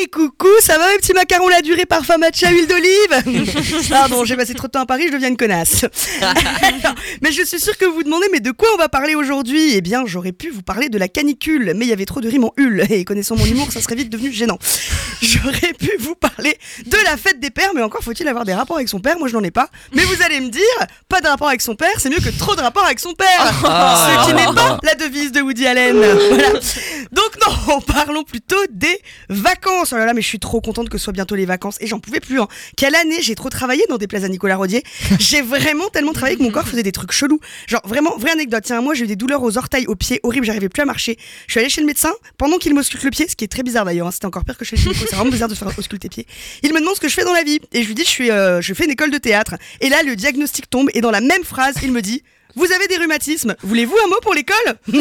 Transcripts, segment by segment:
Hey, coucou, ça va mes petits macarons la durée parfum matcha huile d'olive Pardon, j'ai passé trop de temps à Paris, je deviens une connasse. mais je suis sûre que vous vous demandez, mais de quoi on va parler aujourd'hui? Eh bien, j'aurais pu vous parler de la canicule, mais il y avait trop de rimes en hul, et connaissant mon humour, ça serait vite devenu gênant. J'aurais pu vous parler la fête des pères, mais encore faut-il avoir des rapports avec son père, moi je n'en ai pas. Mais vous allez me dire, pas de rapport avec son père, c'est mieux que trop de rapports avec son père Ce qui n'est pas la devise de Woody Allen. Voilà. Donc non, parlons plutôt des vacances. Oh là là, mais je suis trop contente que ce soit bientôt les vacances et j'en pouvais plus. Hein. Quelle année? J'ai trop travaillé dans des places à Nicolas Rodier. J'ai vraiment tellement travaillé que mon corps faisait des trucs chelous. Genre vraiment, vraie anecdote. Tiens, moi j'ai eu des douleurs aux orteils, aux pieds, horribles, j'arrivais plus à marcher. Je suis allée chez le médecin pendant qu'il m'ausculte le pied, ce qui est très bizarre d'ailleurs. hein. C'était encore pire que chez le gynéco. C'est vraiment bizarre de faire ausculter pied. Il me demande que je fais dans la vie et je lui dis je suis, euh, je fais une école de théâtre. Et là le diagnostic tombe et dans la même phrase il me dit vous avez des rhumatismes. Voulez-vous un mot pour l'école?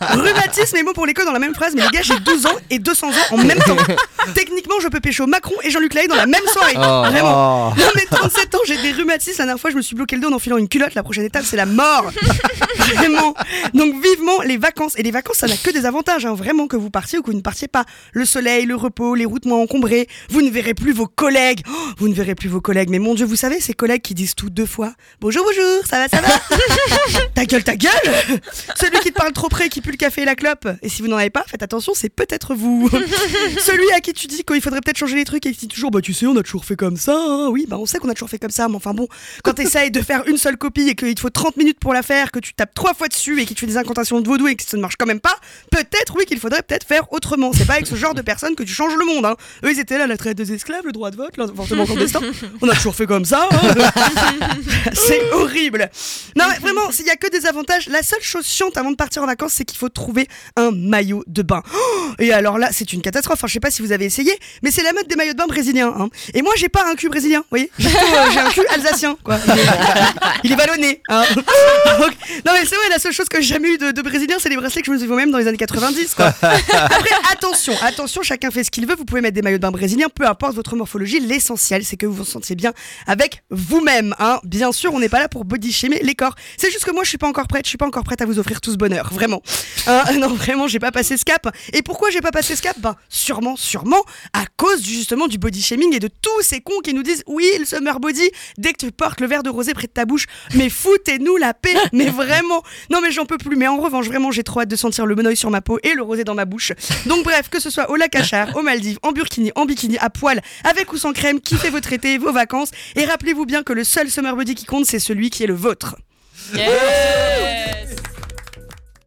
Rhumatisme et mot pour l'école dans la même phrase. Mais les gars, j'ai 12 ans et 200 ans en même temps. Je peux pécho Macron et Jean-Luc Lahaye dans la même soirée. Vraiment. Non, mais 37 ans, j'ai des rhumatismes. La dernière fois, je me suis bloqué le dos en enfilant une culotte. La prochaine étape, c'est la mort. Vraiment. Donc, vivement les vacances. Et les vacances, ça n'a que des avantages. hein. Vraiment, que vous partiez ou que vous ne partiez pas. Le soleil, le repos, les routes moins encombrées. Vous ne verrez plus vos collègues. Oh, vous ne verrez plus vos collègues. Mais mon Dieu, vous savez, ces collègues qui disent tout deux fois. Bonjour, bonjour, ça va, ça va Ta gueule, ta gueule Celui qui te parle trop près, qui pue le café et la clope. Et si vous n'en avez pas, faites attention, c'est peut-être vous. Celui à qui tu dis qu'il faudrait peut-être changer les trucs et qui dit toujours, bah tu sais, on a toujours fait comme ça. hein. Oui, bah on sait qu'on a toujours fait comme ça, mais enfin bon, quand t'essayes de faire une seule copie et qu'il te faut 30 minutes pour la faire, que tu tapes trois fois dessus et que tu fais des incantations de vaudou et que ça ne marche quand même pas, peut-être oui qu'il faudrait peut-être faire autrement. C'est pas avec ce genre de personnes que tu changes le monde. Hein. Eux, ils étaient là, la traite des esclaves, le droit de vote, l'avortement clandestin. On a toujours fait comme ça. hein. c'est horrible. Non, mais vraiment, s'il y a que des avantages, la seule chose chiante avant de partir en vacances, c'est qu'il faut trouver un maillot de bain. Oh, et alors là, c'est une catastrophe. Enfin, je sais pas si vous avez essayé, mais c'est la mode des maillots de bain brésiliens. hein. Et moi, j'ai pas un cul brésilien, vous voyez Plutôt, euh, J'ai un cul alsacien. Il est, ballonné. hein. Non, mais c'est vrai, la seule chose que j'ai jamais eu de, brésilien, c'est les bracelets que je me suis fait même dans les années 90, quoi. Après, attention, attention, chacun fait ce qu'il veut. Vous pouvez mettre des maillots de bain brésiliens, peu importe votre morphologie. L'essentiel, c'est que vous vous sentiez bien avec vous-même. Hein. Bien sûr, on n'est pas là pour body shamer les corps. C'est juste que moi, je suis pas encore prête. Je suis pas encore prête à vous offrir tout ce bonheur, vraiment. Hein, non, vraiment, j'ai pas passé ce cap. Et pourquoi j'ai pas passé ce cap Ben, sûrement, sûrement, à cause du- justement du body shaming et de tous ces cons qui nous disent oui, le summer body. Dès que tu portes le verre de rosé près de ta bouche, mais foutez-nous la paix. Mais vraiment, non, mais j'en peux plus. Mais en revanche, vraiment, j'ai trop hâte de sentir le monoeil sur ma peau et le rosé dans ma bouche. Donc bref, que ce soit au lac Achar, aux Maldives, en burkini, en bikini, à poil, avec ou sans crème, kiffez votre été, vos vacances. Et rappelez-vous bien que le seul summer body qui compte, c'est celui qui est le vôtre. Yeah